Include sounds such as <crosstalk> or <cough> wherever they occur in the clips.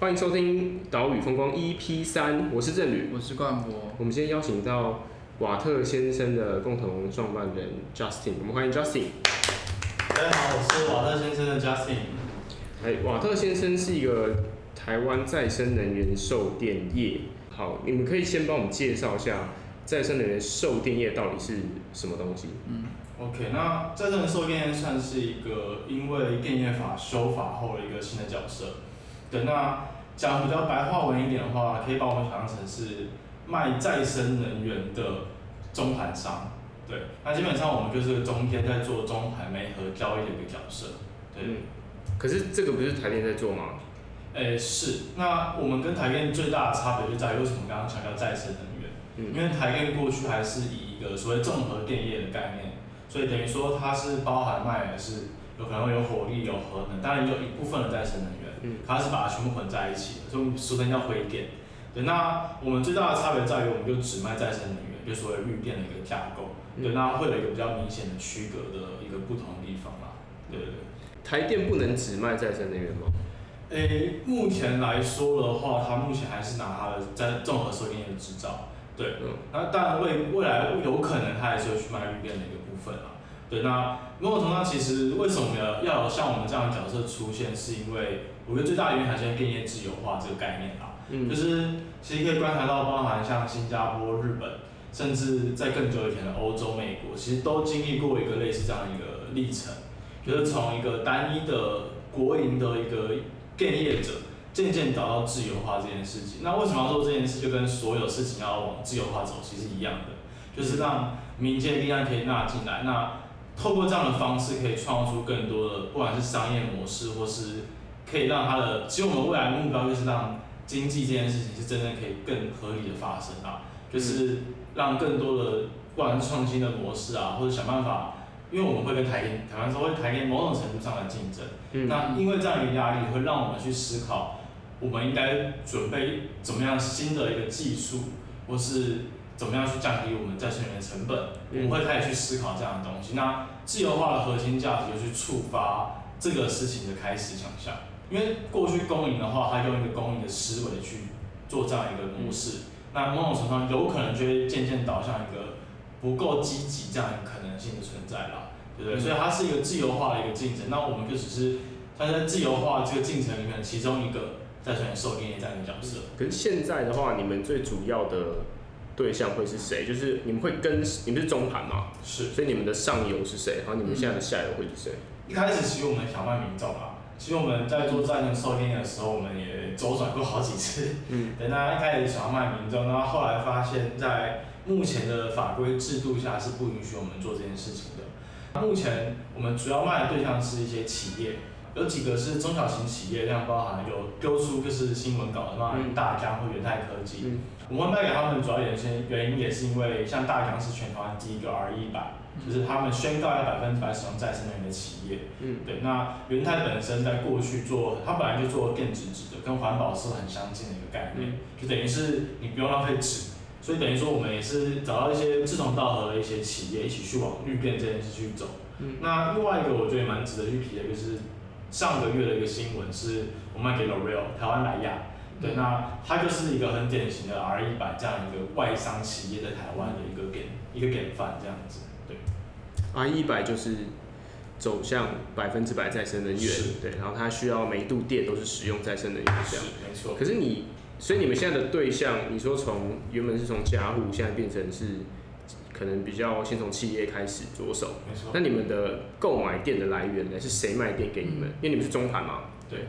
欢迎收听岛屿风光 EP 三，我是郑旅，我是冠博。我们今天邀请到瓦特先生的共同创办人 Justin，我们欢迎 Justin。大家好，我是瓦特先生的 Justin。哎，瓦特先生是一个台湾再生能源售电业。好，你们可以先帮我们介绍一下再生能源售电业到底是什么东西？嗯，OK，那再生能源售电业算是一个因为电业法修法后的一个新的角色。对，那讲比较白话文一点的话，可以把我们想象成是卖再生能源的中盘商。对，那基本上我们就是中间在做中盘媒合交易的一个角色。对。嗯，可是这个不是台电在做吗？诶、欸，是。那我们跟台电最大的差别就在于为什么刚刚强调再生能源？嗯。因为台电过去还是以一个所谓综合电业的概念，所以等于说它是包含卖的是有可能会有火力、有核能，当然有一部分的再生能源。嗯，它是把它全部混在一起的，所以俗称叫灰电。对，那我们最大的差别在于，我们就只卖再生能源，就所谓绿电的一个架构。对，那会有一个比较明显的区隔的一个不同的地方啦。对对对。台电不能只卖再生能源吗？诶、欸，目前来说的话，它目前还是拿它的在综合收电业的执照。对，嗯。那当然未未来有可能它还是会去卖绿电的一个部分啦。对，那某种程度上，其实为什么要要有像我们这样的角色出现，是因为我觉得最大的原因还是电业自由化这个概念啦。嗯。就是其实可以观察到，包含像新加坡、日本，甚至在更久以前的欧洲、美国，其实都经历过一个类似这样一个历程，就是从一个单一的国营的一个电业者，渐渐导到自由化这件事情。那为什么要做这件事？就跟所有事情要往自由化走，其实一样的，就是让民间力量可以纳进来。那透过这样的方式，可以创造出更多的，不管是商业模式，或是可以让它的，其实我们未来的目标就是让经济这件事情是真正可以更合理的发生啊，就是让更多的，不管是创新的模式啊，或者想办法，因为我们会跟台电，台湾说会台电某种程度上的竞争，嗯，那因为这样一个压力，会让我们去思考，我们应该准备怎么样新的一个技术，或是。怎么样去降低我们再生能源的成本？我们会开始去思考这样的东西。那自由化的核心价值就是触发这个事情的开始想象。因为过去公营的话，它用一个公营的思维去做这样一个模式，那某种程度上有可能就会渐渐导向一个不够积极这样一个可能性的存在啦，对不对？所以它是一个自由化的一个进程。那我们就只是它在自由化这个进程里面其中一个再生能源售电业这样的角色。可是现在的话，你们最主要的。对象会是谁？就是你们会跟你们是中盘嘛？是。所以你们的上游是谁？然后你们现在的下游会是谁？一开始其实我们想卖民众啊，其实我们在做再生售电的时候，我们也周转过好几次。嗯。<laughs> 等大家一开始想要卖民众，然后后来发现，在目前的法规制度下是不允许我们做这件事情的。目前我们主要卖的对象是一些企业。有几个是中小型企业，像包含有丢出就是新闻稿的，包含大疆或元泰科技。嗯、我们会卖给他们主要原先原因也是因为，像大疆是全台湾第一个 RE100，就是他们宣告要百分之百使用再生能源的企业。嗯，对。那元泰本身在过去做，它本来就做电子纸的，跟环保是很相近的一个概念，嗯、就等于是你不用浪费纸，所以等于说我们也是找到一些志同道合的一些企业，一起去往绿电这件事去走。嗯，那另外一个我觉得也蛮值得去提的，就是。上个月的一个新闻是，我卖给 L'Oreal 台湾莱雅，对，那它就是一个很典型的 RE100 这样一个外商企业在台湾的一个典一个典范这样子，对。RE100 就是走向百分之百再生能源，对，然后它需要每一度电都是使用再生能源这样，没错。可是你，所以你们现在的对象，你说从原本是从家户，现在变成是。可能比较先从企业开始着手，没错。那你们的购买电的来源呢？是谁卖电给你们？因为你们是中盘嘛。对。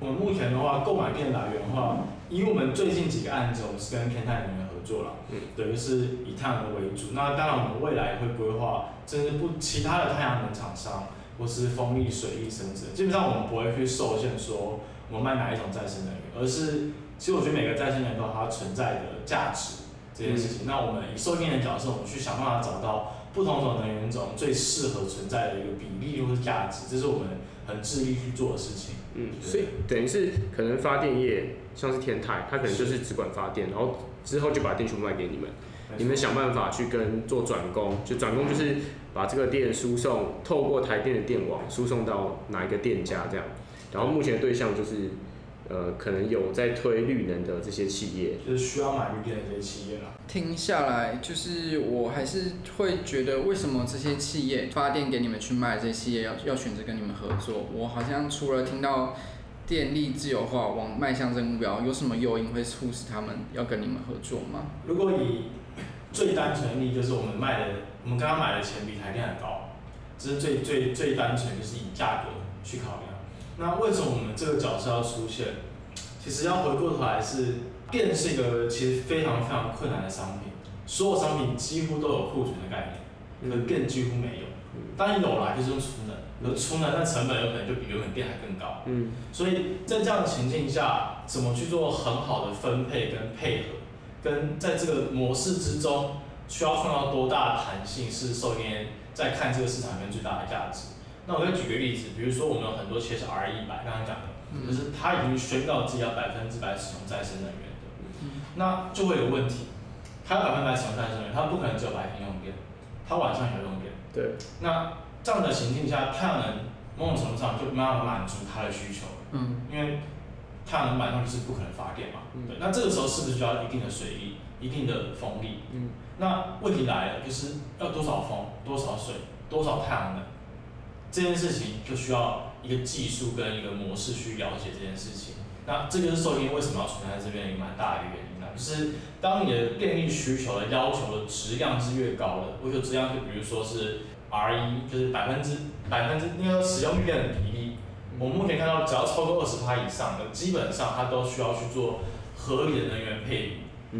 我们目前的话，购买电来源的话，以我们最近几个案子，我们是跟天泰能源合作了，嗯，对，就是以太阳能为主。那当然，我们未来会规划，甚至不其他的太阳能厂商，或是风力、水力甚至，基本上我们不会去受限说我们卖哪一种再生能源，而是其实我觉得每个再生能源都有它存在的价值。这件事情，那我们以售电的角色，我们去想办法找到不同种能源种最适合存在的一个比例或是价值，这是我们很致力去做的事情。嗯，所以等于是可能发电业像是天泰，它可能就是只管发电，然后之后就把电全部卖给你们，你们想办法去跟做转工，就转工就是把这个电输送透过台电的电网输送到哪一个店家这样，然后目前的对象就是。呃，可能有在推绿能的这些企业，就是需要买绿电的这些企业啦。听下来，就是我还是会觉得，为什么这些企业发电给你们去卖，这些企业要要选择跟你们合作？我好像除了听到电力自由化往迈向这个目标，有什么诱因会促使他们要跟你们合作吗？如果以最单纯的例，就是我们卖的，我们刚刚买的钱比台电还高，这是最最最单纯，就是以价格去考量。那为什么我们这个角色要出现？其实要回过头来是，电是一个其实非常非常困难的商品，所有商品几乎都有库存的概念，可电几乎没有。当然有啦，就是用储能，有储能，那成本有可能就比原本电还更高。嗯。所以在这样的情境下，怎么去做很好的分配跟配合，跟在这个模式之中需要创造多大的弹性，是受电在看这个市场里面最大的价值。那我再举个例子，比如说我们有很多企业是 RE100，刚刚讲的，就是它已经宣告自己要百分之百使用再生能源的，那就会有问题，它要百分之百使用再生能源，它不可能只有白天用电，它晚上也要用电。对。那这样的情境下，太阳能某种程度上就没办法满足它的需求，嗯，因为太阳能晚上就是不可能发电嘛，对。那这个时候是不是就要一定的水力，一定的风力？嗯。那问题来了，就是要多少风，多少水，多少太阳能？这件事情就需要一个技术跟一个模式去了解这件事情。那这就是受电为什么要存在这边一个蛮大的一个原因啊，就是当你的电力需求的要求的质量是越高的，我说质量就比如说是 R 一就是百分之百分之那个使用绿电的比例，我们目前看到只要超过二十趴以上的，基本上它都需要去做合理的能源配比。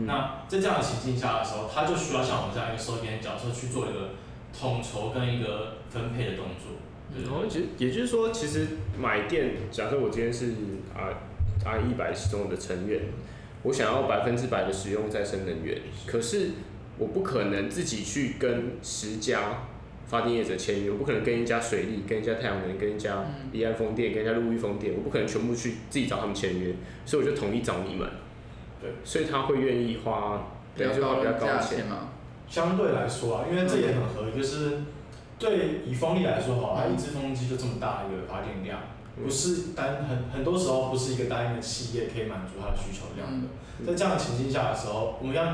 那在这样的情境下的时候，它就需要像我们这样一个受电角色去做一个统筹跟一个分配的动作。然后其实也就是说，其实买电，假设我今天是啊啊一百中的成员，我想要百分之百的使用再生能源，可是我不可能自己去跟十家发电业者签约，我不可能跟一家水利、跟一家太阳能、跟一家离岸风电、跟一家陆域风电，我不可能全部去自己找他们签约，所以我就统一找你们。对，所以他会愿意花，对，就花比较高的钱嘛。相对来说啊，因为这也很合理，就是。对，以风力来说好，它一只风机就这么大一个发电量，不是单很很多时候不是一个单一的企业可以满足它的需求量的。在这样的情境下的时候，我们要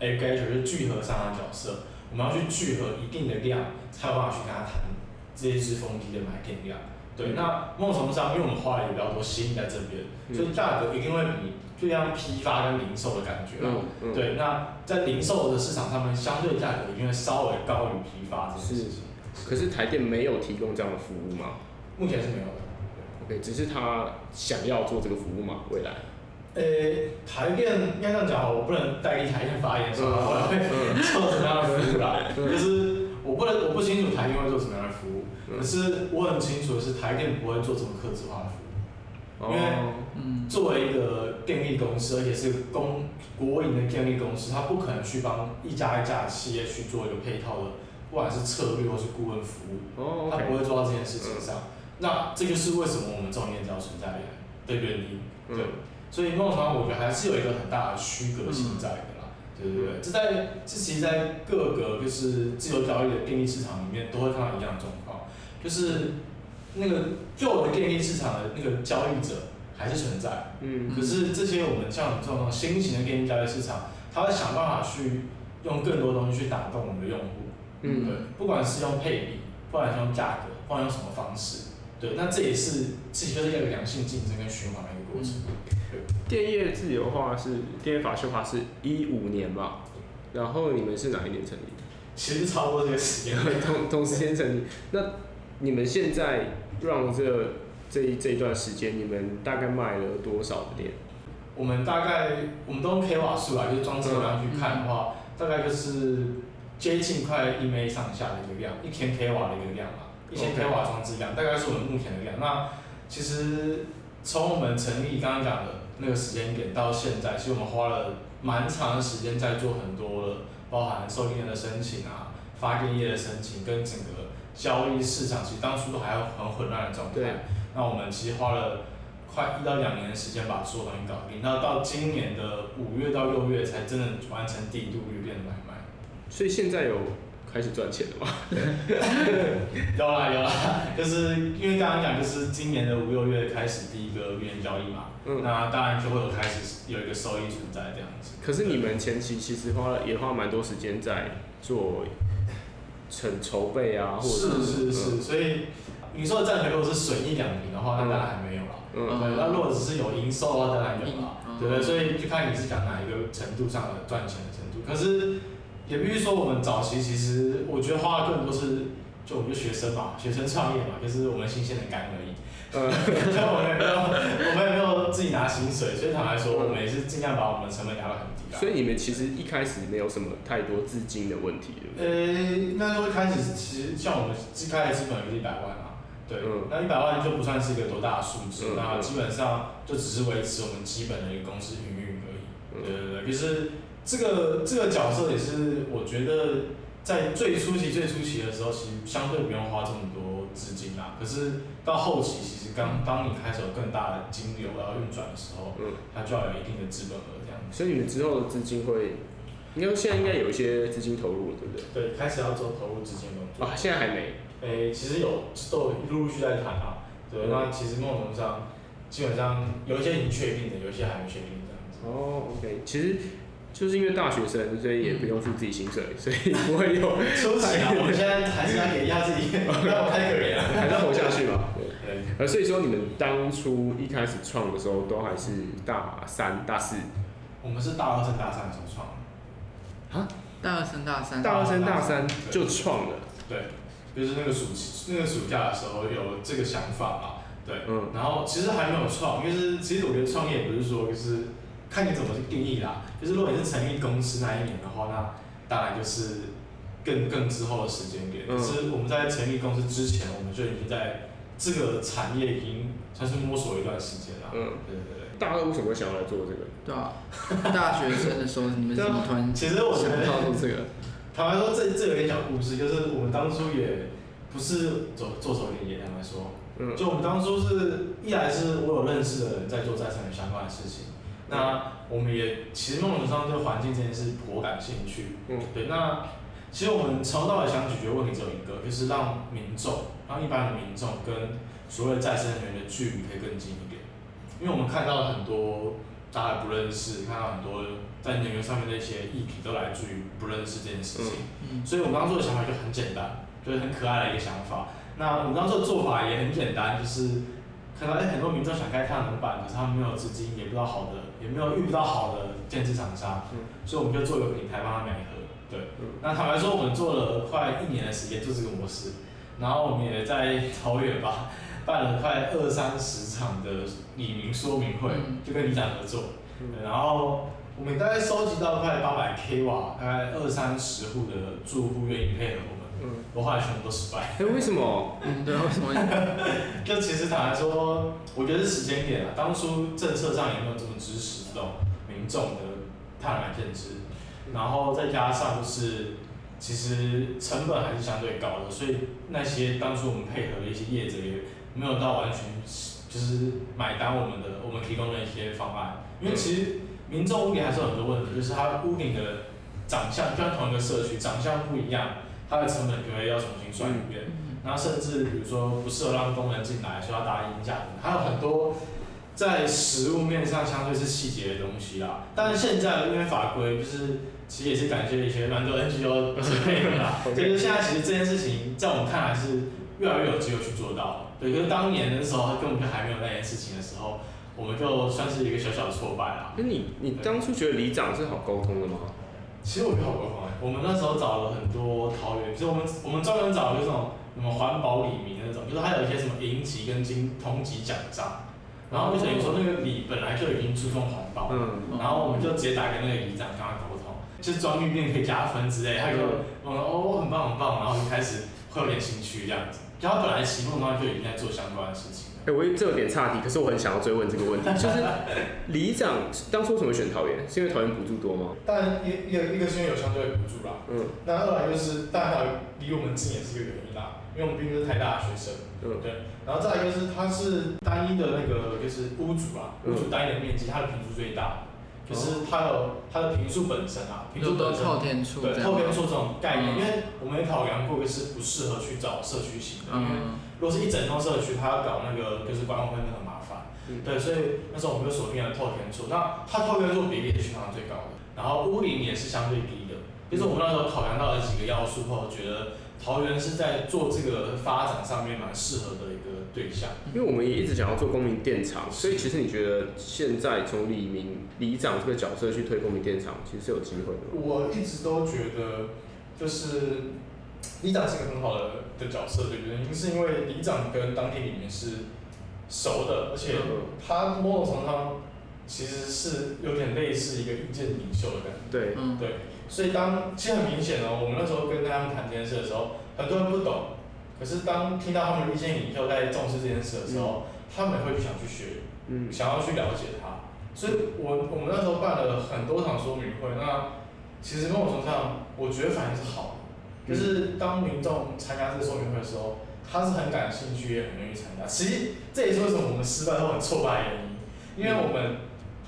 aggregator 就是聚合上的角色，我们要去聚合一定的量，才有办法去跟他谈这一只风机的买电量。对，那某种程度上，因为我们花了也比较多心力在这边，所以价格一定会比就像批发跟零售的感觉。对，那在零售的市场上面，相对价格一定会稍微高于批发这件事情。可是台电没有提供这样的服务吗？目前是没有的。OK，只是他想要做这个服务吗？未来？呃、欸，台电应该这样讲，我不能代替台电发言说他会做什么样的服务啦。就是我不能，我不清楚台电会做什么样的服务。可是我很清楚的是，台电不会做这么客制化的服务。因为，作为一个电力公司，而且是公国营的电力公司，它不可能去帮一家一家的企业去做一个配套的。不管是策略或是顾问服务，他不会做到这件事情上。那这就是为什么我们这种业者存在的原因。对，所以某种程度我觉得还是有一个很大的区隔性在的啦。对对对，这在这其实在各个就是自由交易的电力市场里面都会看到一样的状况，就是那个旧的电力市场的那个交易者还是存在。嗯。可是这些我们像这种新型的电力交易市场，他会想办法去用更多东西去打动我们的用户。嗯，对，不管是用配比，不管是用价格，不管用什么方式，对，那这也是其实就是一个良性竞争跟循环的一个过程。对，电业自由化是电业法修法是一五年吧，然后你们是哪一年成立的？其实差不多这个时间，<laughs> 同同时间成立。那你们现在让这这一这一段时间，你们大概卖了多少的电？我们大概我们都用 k 瓦数啊，就是装车量去看的话，嗯、大概就是。接近快一枚上下的一个量，一千 k 瓦的一个量嘛，一千 k 瓦装置量，大概是我们目前的量。那其实从我们成立刚刚讲的那个时间点到现在，其实我们花了蛮长的时间在做很多的，包含受电的申请啊，发电业的申请，跟整个交易市场，其实当初都还有很混乱的状态。那我们其实花了快一到两年的时间把所有东西搞定，那到今年的五月到六月才真的完成第一度绿电的买卖。所以现在有开始赚钱了吗？<laughs> 有啦有啦，就是因为刚刚讲，就是今年的五六月开始第一个月交易嘛，嗯，那当然就会有开始有一个收益存在这样子。可是你们前期其实花了也花蛮多时间在做成筹备啊，或者是是是，是，所以你说的赚钱如果是损一两平的话，那当然还没有了。嗯，对，那如果只是有营收的话，当然有了。对不对？所以就看你是讲哪一个程度上的赚钱的程度。可是也必须说，我们早期其实我觉得花的更多是，就我们就学生嘛，学生创业嘛，就是我们新鲜的肝而已。嗯，<laughs> 所以我们也没有，我们也没有自己拿薪水，所以坦白说，我们也是尽量把我们的成本压到很低。所以你们其实一开始没有什么太多资金的问题？呃，那时候一开始其实像我们一开始基本就是一百万嘛。对，嗯、那一百万就不算是一个多大的数字，嗯、那基本上就只是维持我们基本的一个公司营运营而已。嗯、对对对，就是这个这个角色也是我觉得在最初期最初期的时候，其实相对不用花这么多资金啦。可是到后期，其实刚当你开始有更大的金流要运转的时候，嗯，它就要有一定的资本额这样。所以你们之后的资金会，应该现在应该有一些资金投入了，对不对？对，开始要做投入资金工作。啊，现在还没。诶、欸，其实有都有陆陆续续在谈啊，对，嗯、那其实某种程度上，基本上有一些已经确定的，有一些还没确定这样子。哦，OK，其实就是因为大学生，所以也不用付自己薪水，所以不会有。<laughs> 出息啊！我们现在还是要给一下自己，<laughs> 还是要活下去嘛。<laughs> 对。对。呃，所以说你们当初一开始创的时候，都还是大三、大四。我们是大二升大三的时候创。啊？大二升大三。大二升大三就创了。对。就是那个暑期，那个暑假的时候有这个想法嘛，对，嗯，然后其实还没有创，就是其实我觉得创业不是说就是看你怎么去定义啦，就是如果你是成立公司那一年的话，那当然就是更更之后的时间点。可是我们在成立公司之前，我们就已经在这个产业已经算是摸索一段时间了。嗯，对对对。大二为什么会想要来做这个？对啊，大学生的时候你们怎么突然其实我觉得做这个？<laughs> 坦白说，这这有点小故事，就是我们当初也不是走做手里也坦白说，嗯，就我们当初是一来是我有认识的人在做再生能源相关的事情，嗯、那我们也其实某种上对环境这件事颇感兴趣，嗯，对，那其实我们从头到尾想解决问题只有一个，就是让民众，让一般的民众跟所谓再生能源的距离可以更近一点，因为我们看到了很多。大家不认识，看到很多在能源上面的一些议题都来自于不认识这件事情，嗯、所以我们当初的想法就很简单，就是很可爱的一个想法。那我们当初的做法也很简单，就是看到哎、欸、很多民众想开太阳能板，可是他们没有资金，也不知道好的，也没有遇不到好的建制厂商，嗯、所以我们就做一个平台帮他们媒合。对，嗯、那坦白说，我们做了快一年的时间做这个模式，然后我们也在桃园吧。办了快二三十场的李明说明会，嗯、就跟李长合作，嗯、然后我们大概收集到快八百 k 瓦，大概二三十户的住户愿意配合嗯，我后来全部都失败。哎、欸，为什么？嗯，对，<laughs> 为什么？就其实坦白说，我觉得是时间点啊，当初政策上也没有这么支持这种民众的太阳能建制，然后再加上就是其实成本还是相对高的，所以那些当初我们配合的一些业者也。没有到完全就是买单我们的，我们提供的一些方案，因为其实民众屋顶还是有很多问题，就是它屋顶的长相，就像同一个社区长相不一样，它的成本就会要重新算一遍，然后甚至比如说不适合让工人进来，需要搭鹰架，还有很多在实物面上相对是细节的东西啦。但是现在因为法规就是其实也是感谢一些蛮多 NGO 支配的啦，<laughs> 就是现在其实这件事情在我们看来是越来越有机会去做到。对，可是当年的时候，他根本就还没有那件事情的时候，我们就算是一个小小的挫败啦。那你你当初觉得里长是好沟通的吗？其实我觉得好沟通哎。我们那时候找了很多桃园，就是我们我们专门找那种什么环保里民那种，就是还有一些什么银级跟金铜级奖章，然后就等于说那个里本来就已经注重环保，嗯，然后我们就直接打给那个里长跟他沟通，就是装绿电可以加分之类，他就嗯哦很棒很棒，然后就开始会有点兴趣这样子。他本来期末的话就已经在做相关的事情。哎、欸，我这有点岔题，可是我很想要追问这个问题，就是里长当初为什么选桃园？是因为桃园补助多吗？当然，一一个一个是因为有相对的补助啦。嗯。那二来就是大家离我们近也是一个原因啦，因为我们毕竟是台大的学生。嗯。对。然后再来就是它是单一的那个就是屋主啊，屋主单一的面积，它的平数最大。就是它有它的平数本身啊，平数本身。透天处，对透天厝这种概念，嗯、因为我们也考量过，就是不适合去找社区型的，嗯、因为如果是一整栋社区，它要搞那个就是管委会很麻烦，嗯、对，所以那时候我们就锁定了透天厝，那它透天厝比例是全场最高的，然后屋顶也是相对低的，就是我们那时候考量到了几个要素后，觉得。桃园是在做这个发展上面蛮适合的一个对象，因为我们也一直想要做公民电厂，所以其实你觉得现在从李明里长这个角色去推公民电厂，其实是有机会的。我一直都觉得，就是里长是一个很好的的角色，对不对？原因是因为里长跟当地里面是熟的，而且他某种程度上其实是有点类似一个意见领袖的感觉。对，嗯，对。所以当其实很明显哦，我们那时候跟他们谈这件事的时候，很多人不懂。可是当听到他们的意见领袖在重视这件事的时候，嗯、他们也会想去学，嗯、想要去了解它。所以我我们那时候办了很多场说明会，那其实某种程度上，我觉得反应是好的。就是当民众参加这个说明会的时候，他是很感兴趣，也很愿意参加。其实这也是为什么我们失败都很挫败的原因，因为我们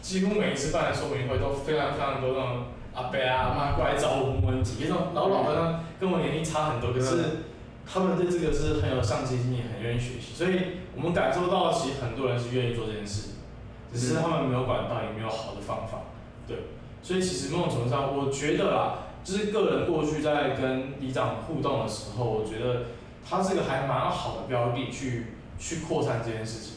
几乎每一次办的说明会都非常非常多那种。阿伯啊，阿妈过来找我问问题，那种老老的，跟我年龄差很多，可是他们对这个是很有上进心，也很愿意学习，所以我们感受到其实很多人是愿意做这件事，只是他们没有管道，也没有好的方法，对，所以其实某种程度上，我觉得啦，就是个人过去在跟里长互动的时候，我觉得他这个还蛮好的标的去去扩散这件事情，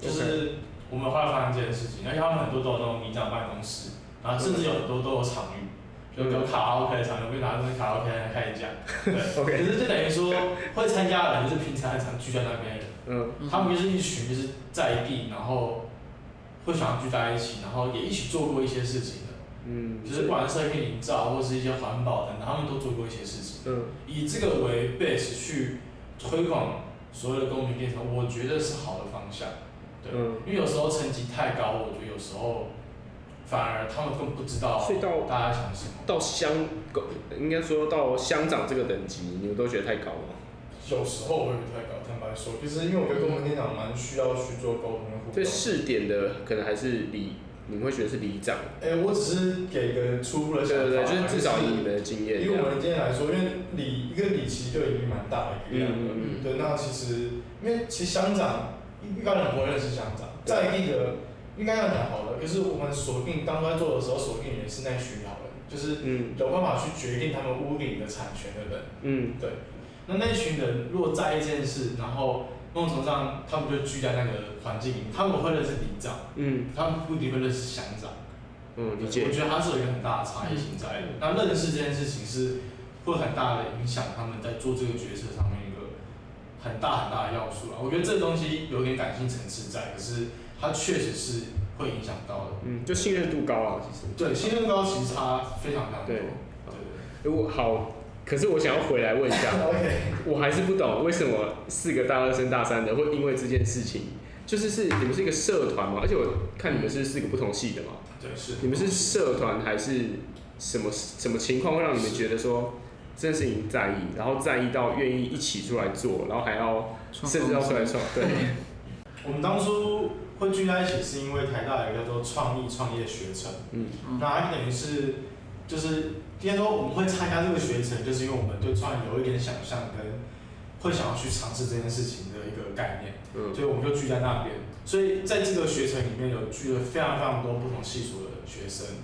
就是我们后来发现这件事情，而且他们很多都有那种里长办公室。然后甚至有很多都有场域，就有卡拉 OK 的场域，我会拿这些卡拉 OK 来开始讲。对。<laughs> 可是就等于说会参加的人就是平常很常聚在那边的，嗯，他们就是一群就是在地，然后会想要聚在一起，然后也一起做过一些事情的，嗯，就是不管是社区营造或是一些环保等等，他们都做过一些事情。嗯，以这个为 base 去推广所有的公民电厂，我觉得是好的方向。对，嗯，因为有时候层级太高，我觉得有时候。反而他们更不知道，所以到大家想什么？到乡，应该说到乡长这个等级，你们都觉得太高了？有时候会太高，坦白说，就是因为我觉得公民电厂蛮需要去做沟通的互动。所以试点的可能还是里，你们会觉得是里长？哎、欸，我只是给一个初步的想法。对对对，就是至少以你们的经验。以我们今天来说，因为里一个里其实就已经蛮大的一个量了。嗯嗯嗯。对，那其实因为其实乡长一般人不会认识乡长，在地的。应该要讲好了，可是我们锁定当初在做的时候，锁定也是那群好人，就是有办法去决定他们屋顶的产权的人。嗯，对。那那群人如果在意这件事，然后某种程度上他们就聚在那个环境里面，他们会认识里长，嗯，他们不一定会认识乡长。嗯，理解。我觉得他是有一个很大的差异性在的。嗯、那认识这件事情是会很大的影响他们在做这个决策上面一个很大很大的要素啊。我觉得这个东西有点感性层次在，可是。它确实是会影响到的，嗯，就信任度高啊，其实。对，信任高其实差非常非常多。对，对，如果好，可是我想要回来问一下，<laughs> OK，<laughs> 我还是不懂为什么四个大二升大三的会因为这件事情，就是是你们是一个社团嘛？而且我看你们是四个不同系的嘛，对，是。你们是社团还是什么什么情况会让你们觉得说这件事情在意，然后在意到愿意一起出来做，然后还要甚至要出来创？对，<laughs> 我们当初。会聚在一起是因为台大有一个叫做创意创业学程，嗯，那它等于是就是应该说我们会参加这个学程，就是因为我们对创意有一点想象跟会想要去尝试这件事情的一个概念，嗯，所以我们就聚在那边。所以在这个学程里面有聚了非常非常多不同系数的学生，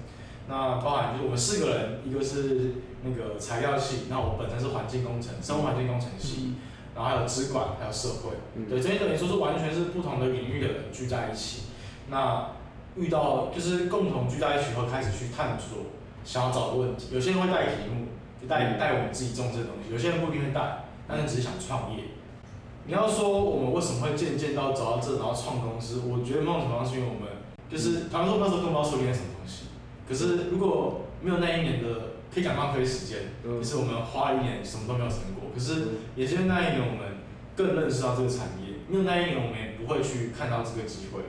那包含就是我们四个人，一个是那个材料系，那我本身是环境工程，生物环境工程系。嗯然后还有资管，还有社会，嗯、对，这些等于说是完全是不同的领域的人聚在一起。那遇到就是共同聚在一起后，开始去探索，想要找的问题。有些人会带题目，就带带我们自己种这些东西；有些人不一定会带，但是只是想创业。你要说我们为什么会渐渐到走到这，然后创公司？我觉得某种程度上是因为我们就是，他们说那时候更不知道说点什么东西。可是如果没有那一年的。可以讲浪费时间，就、嗯、是我们花了一年什么都没有成果。可是也是那一年我们更认识到这个产业，因为那一年我们也不会去看到这个机会。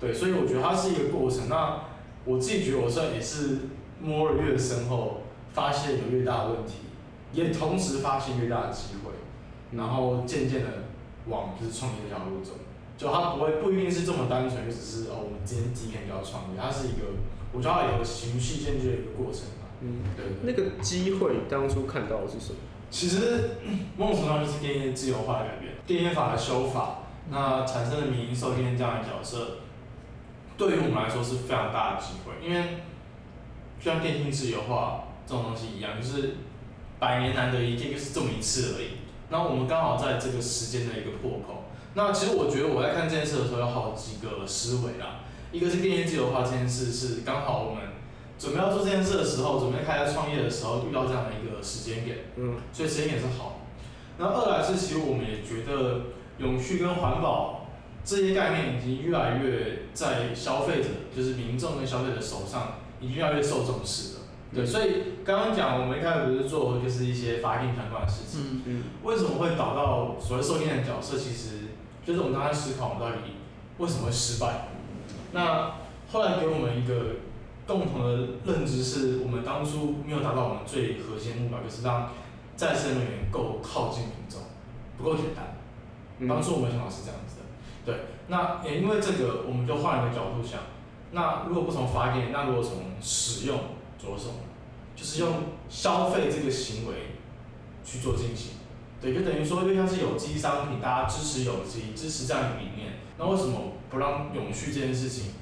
对，所以我觉得它是一个过程。那我自己觉得我算也是摸了越深后，发现有越大的问题，也同时发现越大的机会，然后渐渐的往就是创业这条路走。就它不会不一定是这么单纯，就只是哦，我们今天第一天就要创业，它是一个，我觉得它有个循序渐进的一个过程吧。嗯，对。那个机会当初看到的是什么？其实某种程度上就是电业自由化的改变，电业法的修法，那产生的民营受电这样的角色，对于我们来说是非常大的机会，因为就像电信自由化这种东西一样，就是百年难得一见，就是这么一次而已。那我们刚好在这个时间的一个破口。那其实我觉得我在看这件事的时候有好几个思维啦，一个是电业自由化这件事是刚好我们。准备要做这件事的时候，准备开始创业的时候，遇到这样的一个时间点，嗯，所以时间点是好。那二来是，其实我们也觉得永续跟环保这些概念已经越来越在消费者，就是民众跟消费者手上，已经越来越受重视了。对，所以刚刚讲我们一开始不是做就是一些发电相关的事情，嗯嗯，为什么会导到所谓受电的角色？其实就是我们刚才思考，我们到底为什么会失败？那后来给我们一个。共同的认知是我们当初没有达到我们最核心的目标，就是让再生能源够靠近民众，不够简单。当初我们想法是这样子的，对。那也因为这个，我们就换一个角度想，那如果不从发电，那如果从使用着手，就是用消费这个行为去做进行，对，就等于说，就像是有机商品，大家支持有机，支持这样一个理念，那为什么不让永续这件事情？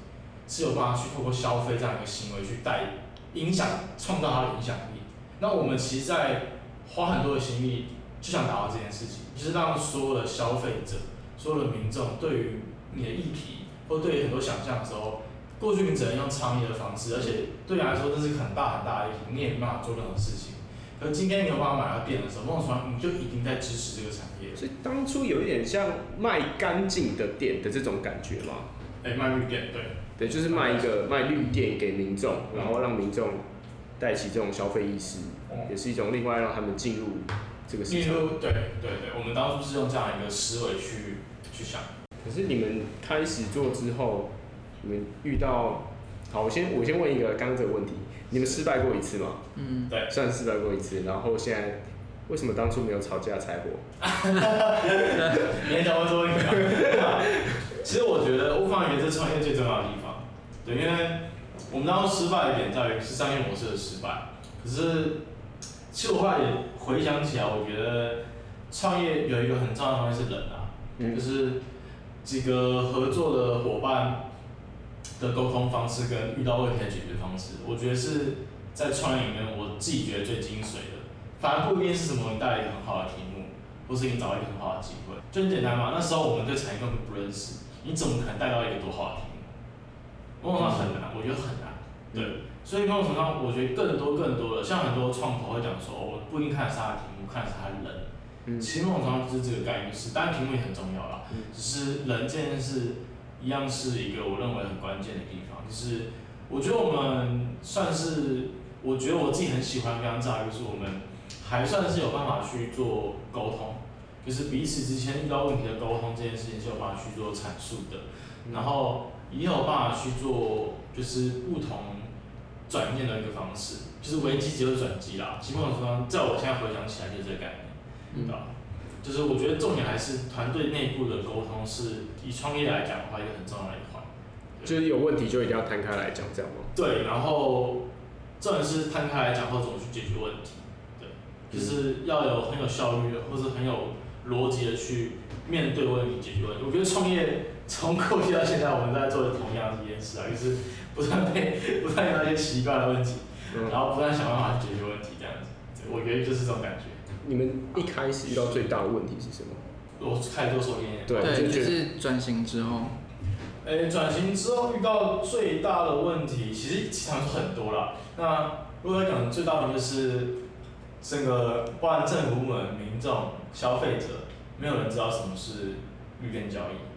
是有办法去透过消费这样一个行为去带影响，创造它的影响力。那我们其实在花很多的心力，就想达到这件事情，就是让所有的消费者、所有的民众对于你的议题或对于很多想象的时候，过去你只能用倡议的方式，而且对你来说这是很大很大的议题，你也没办法做任何事情。可是今天你有办法买到店的时候，孟川你就已经在支持这个产业。所以当初有一点像卖干净的店的这种感觉吗？哎、欸，卖绿店，对。对，就是卖一个卖绿电给民众，然后让民众带起这种消费意识，也是一种另外让他们进入这个市场。对对对，我们当初是用这样一个思维去去想。可是你们开始做之后，你们遇到，好，我先我先问一个刚刚这个问题，你们失败过一次吗？嗯，对，算失败过一次，然后现在为什么当初没有吵架才火？<laughs> <laughs> 你也讲过这个问题啊？其实我觉得物放原则是创业最重要的地方。对，因为我们当时失败的点在于是商业模式的失败。可是，其实我后来也回想起来，我觉得创业有一个很重要的东西是人啊，嗯、就是几个合作的伙伴的沟通方式跟遇到问题的解决方式，我觉得是在创业里面我自己觉得最精髓的。反而不一定是什么你带来一个很好的题目，或是你找到一个很好的机会，就很简单嘛。那时候我们对产业根本不认识，你怎么可能带到一个多好的题目？某种程度上很难，我觉得很难。对，所以某种程度上，我觉得更多更多的，像很多创投会讲说，我不一定看是他的题目，看是他的人。嗯。其实某种程度上就是这个概念，是当然题目也很重要啦。嗯。只是人这件事一样是一个我认为很关键的地方，就是我觉得我们算是，我觉得我自己很喜欢非常在，就是我们还算是有办法去做沟通，就是彼此之间遇到问题的沟通这件事情是有办法去做阐述的，然后。也有办法去做，就是不同转念的一个方式，就是危机只有转机啦。基本上，在我现在回想起来就是这个概念，嗯，就是我觉得重点还是团队内部的沟通，是以创业来讲的话一个很重要的一环。就是有问题就一定要摊开来讲，这样吗？对，然后重点是摊开来讲后怎么去解决问题，对，就是要有很有效率的，或者很有逻辑的去面对问题、解决问题。我觉得创业。从过去到现在，我们在做的同样一件事啊，就是不断被不断遇到一些奇怪的问题，嗯、然后不断想办法去解决问题，这样子。我觉得就是这种感觉。你们一开始遇到最大的问题是什么？我开始做手电。对，对就是转型之后。诶、欸，转型之后遇到最大的问题，其实其实很多了。那如果要讲最大的就是这个，不然政府部门、民众、消费者，没有人知道什么是绿电交易。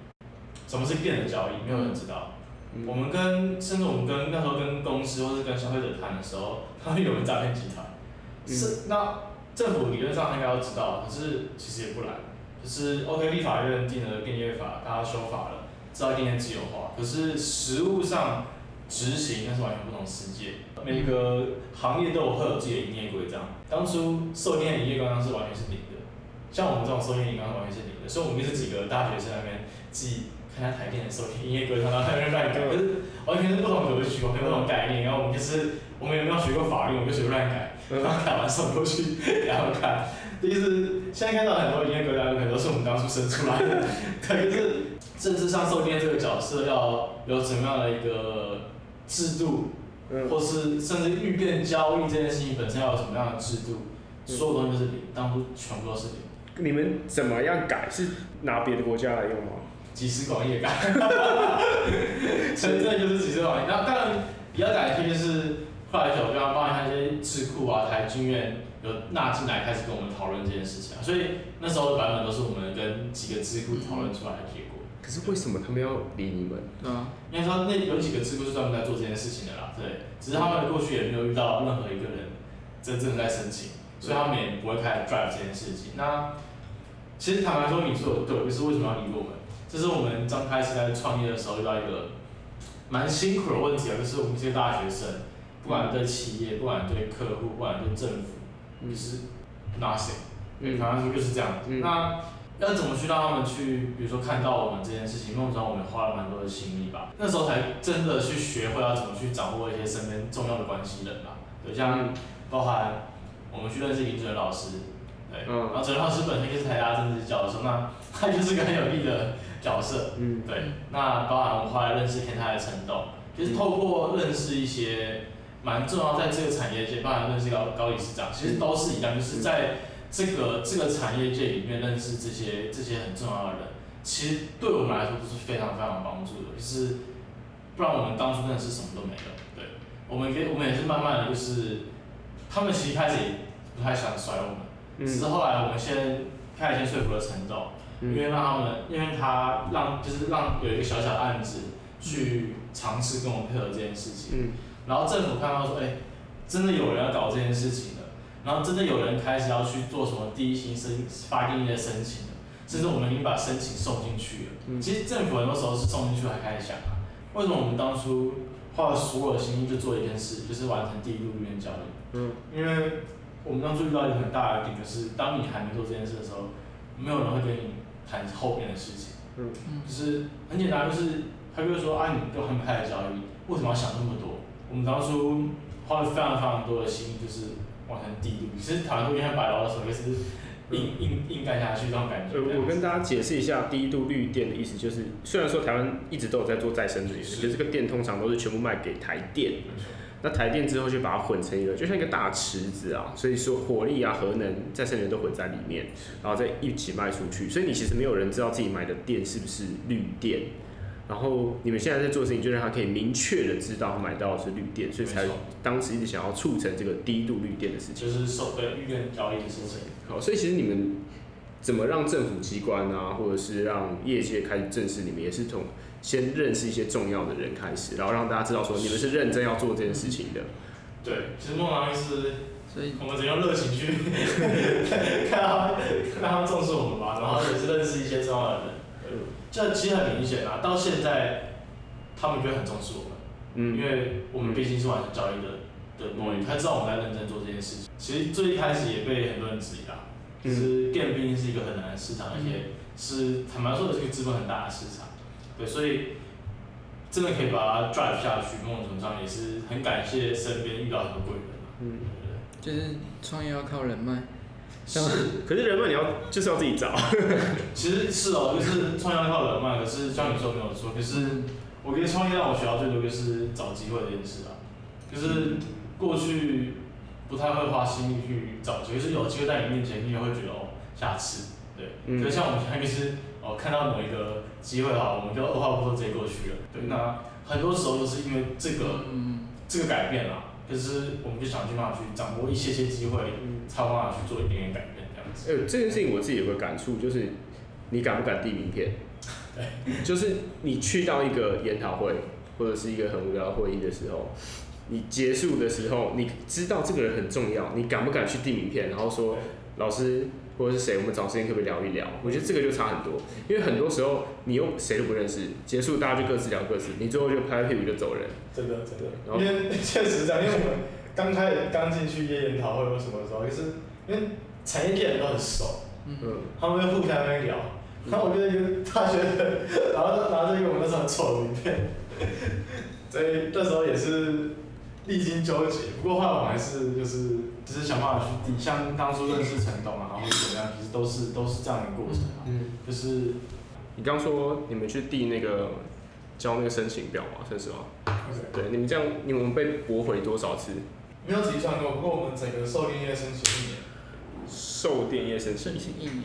什么是电的交易？没有人知道。嗯、我们跟甚至我们跟那时候跟公司或是跟消费者谈的时候，他们有个诈骗集团。嗯、是那政府理论上应该要知道，可是其实也不然。就是 OK，立法院定了电业法，大家修法了，知道电业自由化。可是实务上执行那是完全不同世界。每个行业都有会有自己的营业规章。当初售电营业规章是完全是零的，像我们这种售电营业规章完全是零的，所以我们就是几个大学生那边记。看下台电的时候，营业规则，然后还有乱改，就是完全是不同格局，完全不同概念。然后我们就是我们也没有学过法律，我们就随便乱改，然后改完送过去给他们看。第一是现在看到很多营业规则，可能都是我们当初生出来的。<laughs> 可是政治上受电这个角色要有什么样的一个制度，或是甚至预变交易这件事情本身要有什么样的制度，所有东西都是零，当初全部都是零。你们怎么样改？是拿别的国家来用吗？集思广益改，<laughs> 真正就是集思广益。那当然比较感谢就是后来就比方帮一些智库啊、台经院有纳进来，开始跟我们讨论这件事情啊。所以那时候的版本都是我们跟几个智库讨论出来的结果。可是为什么他们要理你们？嗯，应该说那有几个智库是专门在做这件事情的啦。对，只是他们过去也没有遇到任何一个人真正在申请，所以他们也不会开始 drive 这件事情。那其实坦白说，你说的对，就是为什么要理我们？这是我们刚开始在创业的时候遇到一个蛮辛苦的问题啊，就是我们这些大学生，不管对企业，不管对客户，不管对政府，就是 nothing，对，反正就是这样那要怎么去让他们去，比如说看到我们这件事情，梦中我们花了蛮多的心力吧。那时候才真的去学会要怎么去掌握一些身边重要的关系人吧。对，像包含我们去认识林哲老师。对，然后哲老师本身就是台大政治教授，那他就是个很有力的角色。嗯，对，那包含我们后来认识天台的陈董，就是透过认识一些蛮重要在这个产业界，包含认识高高理事长，其实都是一样，就是在这个这个产业界里面认识这些这些很重要的人，其实对我们来说都是非常非常有帮助的，就是不然我们当初认识什么都没有。对，我们也我们也是慢慢的就是，他们其实开始也不太想甩我们。只是后来我们先开始先说服了陈总，因为让他们，因为他让就是让有一个小小的案子去尝试跟我们配合这件事情，然后政府看到说，哎，真的有人要搞这件事情了，然后真的有人开始要去做什么第一性申发电的申请了，甚至我们已经把申请送进去了。其实政府很多时候是送进去才开始想啊，为什么我们当初花了所有的心力就做一件事，就是完成第一路绿电交易？嗯，因为。我们当初遇到一个很大的点，就是当你还没做这件事的时候，没有人会跟你谈后面的事情。嗯，就是很简单，就是他就会说啊，你都还没开始交易，为什么要想那么多？我们当初花了非常非常多的心，就是完成第一步。其实坦白说，像白劳的时候，也是硬硬硬干下去这种感觉。我跟大家解释一下，第一度绿电的意思就是，虽然说台湾一直都有在做再生能源，可是这个电通常都是全部卖给台电。那台电之后就把它混成一个，就像一个大池子啊，所以说火力啊、核能、再生能源都混在里面，然后再一起卖出去。所以你其实没有人知道自己买的电是不是绿电。然后你们现在在做的事情，就让他可以明确的知道他买到的是绿电，所以才当时一直想要促成这个低度绿电的事情。就是收对绿电交易的事情。好，所以其实你们怎么让政府机关啊，或者是让业界开始正视你们，也是从。先认识一些重要的人开始，然后让大家知道说你们是认真要做这件事情的。对，其实梦想是，所以我们只用热情去看他们，看他们重视我们吧，然后也是认识一些重要的人。嗯，这其实很明显啊，到现在他们就很重视我们，嗯，因为我们毕竟是完成交易的的东西，他知道我们在认真做这件事情。其实最一开始也被很多人质疑啊，其实电毕竟是一个很难的市场，而且是坦白说的是一个资本很大的市场。对，所以真的可以把它 drive 下去，某种程度上也是很感谢身边遇到很多贵人。嗯，对对就是创业要靠人脉。是，可是人脉你要就是要自己找。<laughs> 其实是哦，就是创业要靠人脉，可是像你说没有错，可是我觉得创业让我学到最多就是找机会这件事啊。就是过去不太会花心力去找机会，就是有机会在你面前，你也会觉得哦，下次。对，嗯、就像我们现在就是哦，看到某一个机会哈，我们就二话不说直接过去了。对，那很多时候都是因为这个，嗯，这个改变啦，就是我们就想尽办法去掌握一些些机会，才有办法去做一点点改变这样子。呃，这件事情我自己有个感触，就是你敢不敢递名片？对，<laughs> 就是你去到一个研讨会或者是一个很无聊的会议的时候，你结束的时候，你知道这个人很重要，你敢不敢去递名片？然后说老师。或者是谁，我们找时间可不可以聊一聊？我觉得这个就差很多，因为很多时候你又谁都不认识，结束大家就各自聊各自，你最后就拍拍屁股就走人。真的真的，因为确实这样，因为我们刚开始刚进去业研讨会或什么的时候，就是因为产业界人都很熟，嗯，他们就互相在聊，然后我跟一个大学的，然后拿着一个我们那时候很丑的名片，<laughs> 所以那时候也是历经纠结。不过后来我们还是就是只是想办法去抵，像当初认识陈董啊，然后怎么样，其实都是都是这样的过程啊。嗯。就是你刚说你们去递那个交那个申请表嘛，算是吗？Okay. 对，你们这样你们被驳回多少次？没有计算过，不过我们整个售电业申请一年。售电业申请一年。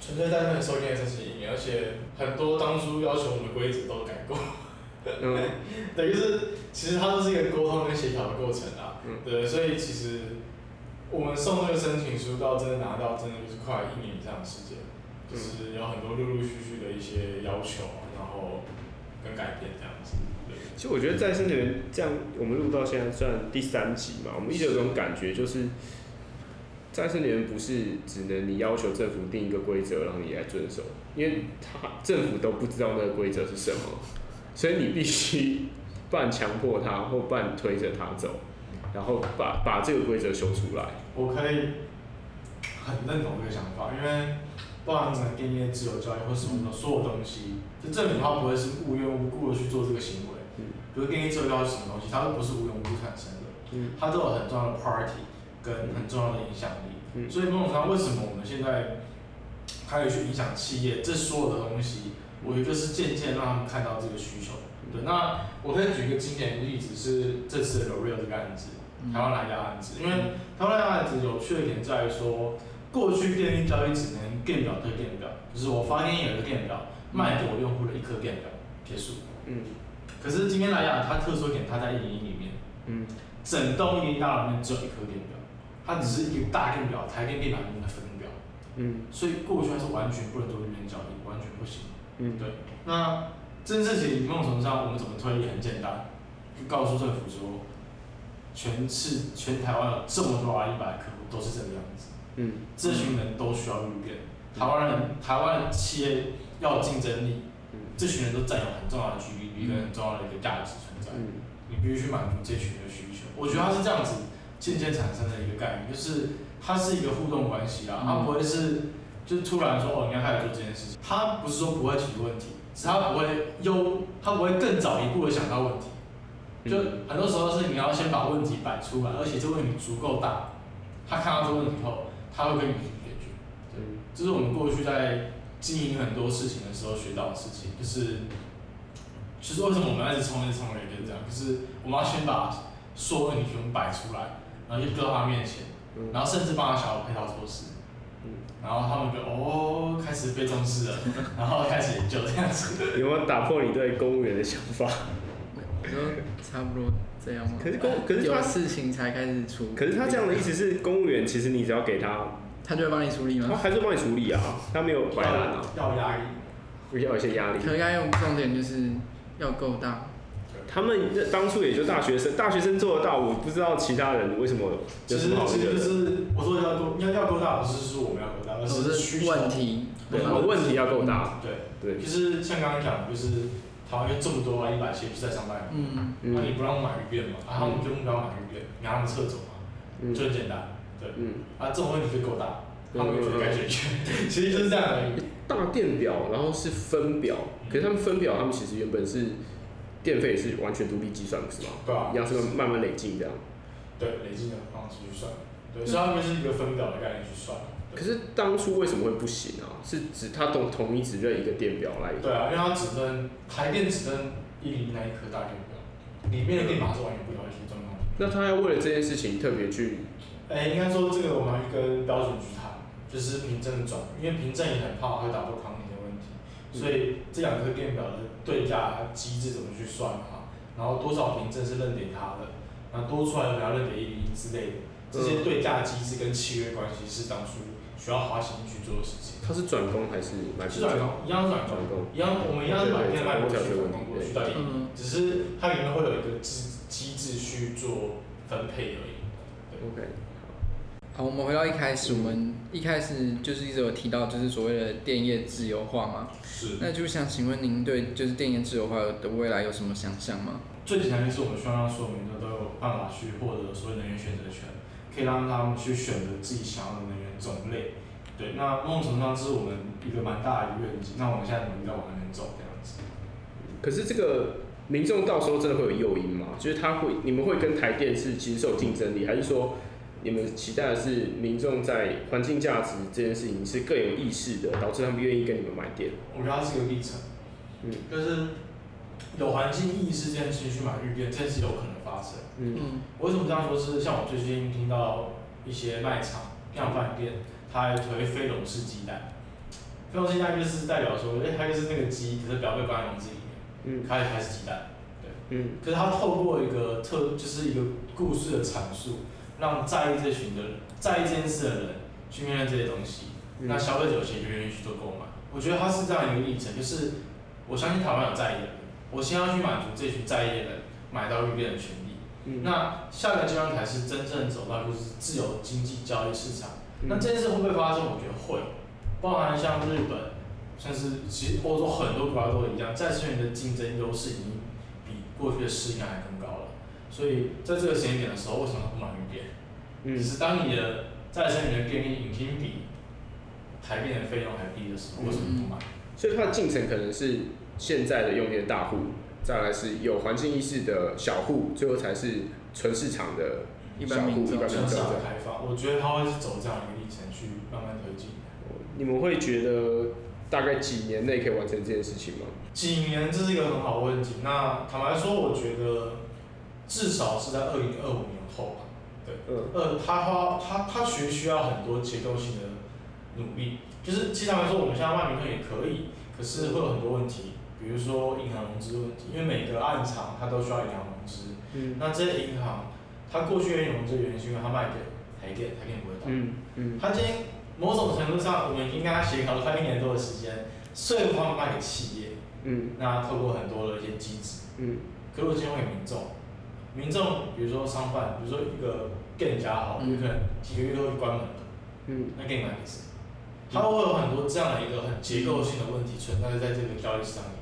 纯粹在那里售电业申请一年，而且很多当初要求我们的规则都改过。嗯。<laughs> 等于是其实它都是一个沟通跟协调的过程啊。嗯。对，所以其实我们送那个申请书到真的拿到，真的就是快一年以上的时间，就是有很多陆陆续续的一些要求，然后跟改变这样子。其实我觉得再生能源这样，我们录到现在算第三集嘛，我们一直有种感觉，就是再生能源不是只能你要求政府定一个规则，然后你来遵守，因为他政府都不知道那个规则是什么，所以你必须半强迫他，或半推着他走，然后把把这个规则修出来。我可以很认同这个想法，因为不然整个电业自由交易或什么的所有东西，就证明他不会是无缘无故的去做这个行为。嗯。比如电力这个是什么东西，它都不是无缘无故产生的，嗯，它都有很重要的 party 跟很重要的影响力，嗯，所以某种程度上，为什么我们现在开始去影响企业，这所有的东西，我觉得是渐渐让他们看到这个需求。对，那我可以举一个经典的例子，是这次的 L'Oreal 这个案子，台湾来的案子，因为台湾来的案子有趣的点在于说，过去电力交易只能电表对电表，就是我发电有一个电表，卖给我用户的一颗电表，结束，嗯。可是今天来讲，它特殊一点，它在一零一里面，嗯，整栋一零一大楼里面只有一颗电表，它只是一个大电表，台电电表里面的分表，嗯，所以过去它是完全不能做月面交易，完全不行，嗯，对。那这件事情某种程度上，我们怎么推理很简单，就告诉政府说，全市全台湾有这么多 R 一百客户都是这个样子，嗯，这群人都需要绿电，台湾人台湾企业要有竞争力。这群人都占有很重要的 GDP 一个很重要的一个价值存在，嗯、你必须去满足这群人的需求。我觉得它是这样子渐渐产生的一个概念，就是它是一个互动关系啊，它不会是就是突然说哦，你要开始做这件事情，它不是说不会提问题，只是它不会优，它不会更早一步的想到问题。就很多时候是你要先把问题摆出来，而且这个问题足够大，他看到这个问题后，他会跟你解决。对，这是我们过去在。经营很多事情的时候学到的事情，就是，其实为什么我们一直冲一直冲也就是这样，就是我们要先把所有问题全部摆出来，然后就丢到他面前，然后甚至帮他小孩配套措施，然后他们就哦开始被重视了，然后开始研究这样子。有没有打破你对公务员的想法？<laughs> 差不多这样吗？可是公可是他有事情才开始出。可是他这样的意思是，公务员其实你只要给他。他就会帮你处理吗？他还是帮你处理啊，他没有摆烂啊。要压力，要有一些压力。可应该用重点就是要够大。他们当初也就大学生，大学生做得到，我不知道其他人为什么有什么好。其实其实就是我说要够，要要够大，不是说我们要够大，而是需求。问题。对，问题要够大。对对。就是像刚刚讲，就是台湾有这么多啊，一百七十在上班。嗯嗯。那你不让我买一遍嘛？然后我们就目标买一遍，你让他们撤走嘛？就很简单。对，嗯，啊，这种问题就够大，他们觉得该解决，<laughs> 其实就是这样而已。大电表，然后是分表，可是他们分表，他们其实原本是电费是完全独立计算，是吗？对啊，一样是慢慢累积这样。对，累积的方式去算，对，所以他们是一个分表的概念去算。可是当初为什么会不行啊？是指他同统一只认一个电表来？对啊，因为他只认台电只认一零一那一颗大电表，里面的电码是完全不了解状况。那他要为了这件事情特别去。哎、欸，应该说这个我们要去跟标准局谈，就是凭证转，因为凭证也很怕会打破康宁的问题，所以这两颗电表的对价机制怎么去算哈，然后多少凭证是认给他的，然后多出来的要认给一零一之类的，这些对价机制跟契约关系是当初需要花心去做的事情。它是转工还是买？是转工，一样是转工，一样我们一样是买片卖过去转工过去嗯，只是它里面会有一个机机制去做分配而已。对 OK。好，我们回到一开始，我们一开始就是一直有提到，就是所谓的电业自由化嘛。是。那就想请问您对就是电业自由化的未来有什么想象吗？最简单就是我们希望让所有民众都有办法去获得所有能源选择权，可以让他们去选择自己想要的能源种类。对，那某种程度上是我们一个蛮大的一个愿景。那我们现在努力在往那边走这样子。可是这个民众到时候真的会有诱因吗？就是他会，你们会跟台电是其实是有竞争力，还是说你们期待的是民众在环境价值这件事情是更有意识的，导致他们愿意跟你们买电？我觉得它是一个历程，嗯，就是有环境意识这件事情去买绿电，这是有可能发生。嗯，我为什么这样说？是像我最近听到一些卖场、量贩店，它还推非笼式鸡蛋。非笼式鸡蛋就是代表说，哎，它就是那个鸡，可是不要被关在笼子里面，嗯，开始开始鸡蛋，对，嗯，可是它透过一个特，就是一个故事的阐述，让在意这群的人，在意这件事的人去面对这些东西，嗯、那消费者其实就愿意去做购买。我觉得它是这样一个历程，就是我相信台湾有在意的人，我先要去满足这群在意的人买到绿电的权利。嗯、那下个阶段才是真正走到就是自由经济交易市场。嗯、那这件事会不会发生？我觉得会。包含像日本，甚至其实欧洲很多国家都一样，再生能源的竞争优势已经比过去的十年还更高了。所以在这个时间点的时候，为什么不买绿电？嗯，只是当你的再生能源电力已经比台电的费用还低的时候，为什么不买？所以它的进程可能是现在的用电大户，再来是有环境意识的小户，最后才是纯市场的一般民众。全市场开放，我觉得它会是走这样一个历程去慢慢推进。你们会觉得大概几年内可以完成这件事情吗？几年，这是一个很好的问题。那坦白说，我觉得至少是在二零二五年后吧。对，嗯，呃，他花他他其实需要很多结构性的努力。就是其实坦白说，我们现在卖名片也可以，可是会有很多问题，比如说银行融资问题，因为每个暗场它都需要银行融资。嗯，那这些银行，它过去愿意融资的原因是因为它卖给台电，台电不会倒。嗯嗯，它今天。某种程度上，我们已经跟他协调了快一年多的时间，税务方面卖给企业，嗯，那透过很多的一些机制，嗯，可是我今天会给民众，民众比如说商贩，比如说一个店家好，有可能几个月都会关门的，嗯，那给你买给谁？它会有很多这样的一个很结构性的问题存在在这个交易市场里面，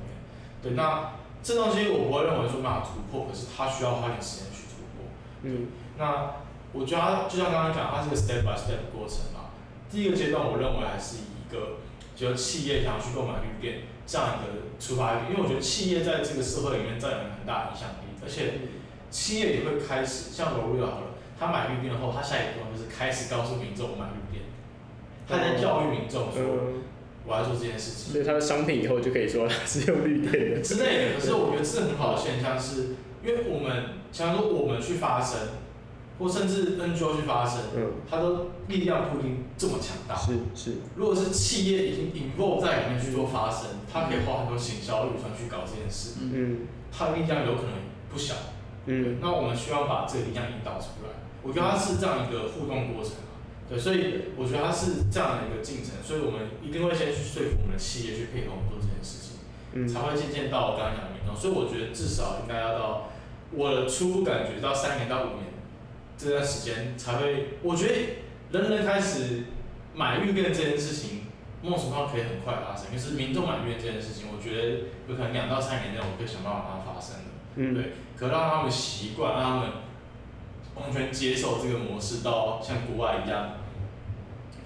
对，那这东西我不会认为说没法突破，可是它需要花点时间去突破，嗯，那我觉得它就像刚刚讲，它是个 step by step 的过程嘛。第一个阶段，我认为还是以一个，就是企业想要去购买绿电这样一个出发点，因为我觉得企业在这个社会里面占有很大的影响力，而且企业也会开始像罗瑞好了，他买绿电后，他下一个动作就是开始告诉民众买绿电，他在教育民众说我要做这件事情，所以他的商品以后就可以说他是用绿电的之类的。可是我觉得这是很好的现象是，是因为我们想说我们去发声。或甚至 NGO 去发声，嗯，它都力量不一定这么强大。是是。如果是企业已经 involve 在里面去做发声，它可以花很多行销预算去搞这件事。嗯。它的力量有可能不小。嗯。那我们需要把这个力量引导出来。我觉得它是这样一个互动过程。对，所以我觉得它是这样的一个进程。所以我们一定会先去说服我们的企业去配合我们做这件事情，嗯，才会渐渐到我刚刚讲的民众。所以我觉得至少应该要到我的初步感觉到三年到五年。这段时间才会，我觉得人人开始买绿电这件事情，某种程度上可以很快发生。就是民众买绿电这件事情，我觉得有可能两到三年内我可以想办法让它发生的。嗯，对。可让他们习惯，让他们完全接受这个模式，到像国外一样，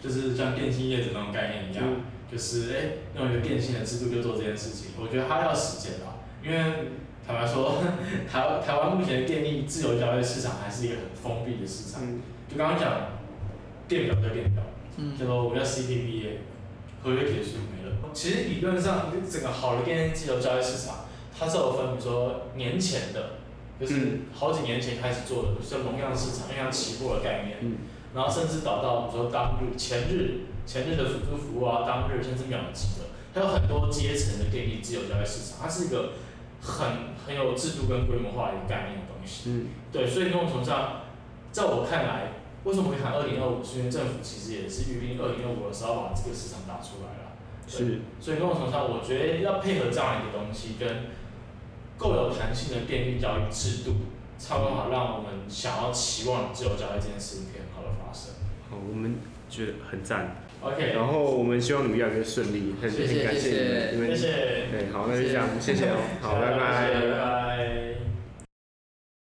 就是像电信业者那种概念一样，嗯、就是哎用一个电信的制度就做这件事情。我觉得它要时间吧，因为。坦白说，<laughs> 台湾台湾目前的电力自由交易市场还是一个很封闭的市场。嗯、就刚刚讲，电表就电表，嗯，叫做我们叫 CPPA，合约结束没了。其实理论上，整个好的电力自由交易市场，它是有分，比如说年前的，就是好几年前开始做的，就是农业市场，像期货的概念，嗯、然后甚至导到比如说当日、前日、前日的辅助服务啊，当日甚至秒级的，它有很多阶层的电力自由交易市场，它是一个。很很有制度跟规模化的一个概念的东西，嗯，对，所以某种程度上，在我看来，为什么会谈二零二五？是因为政府其实也是预定二零二五的时候把这个市场打出来了，是，所以某种程度上，我觉得要配合这样一个东西，跟够有弹性的电力交易制度，才有办法让我们想要期望自由交易这件事情可以很好的发生。好，我们觉得很赞。OK，然后我们希望你们越来越顺利，很很感谢你们，你们，对，好，那就这样，谢谢哦，好，拜拜，拜拜。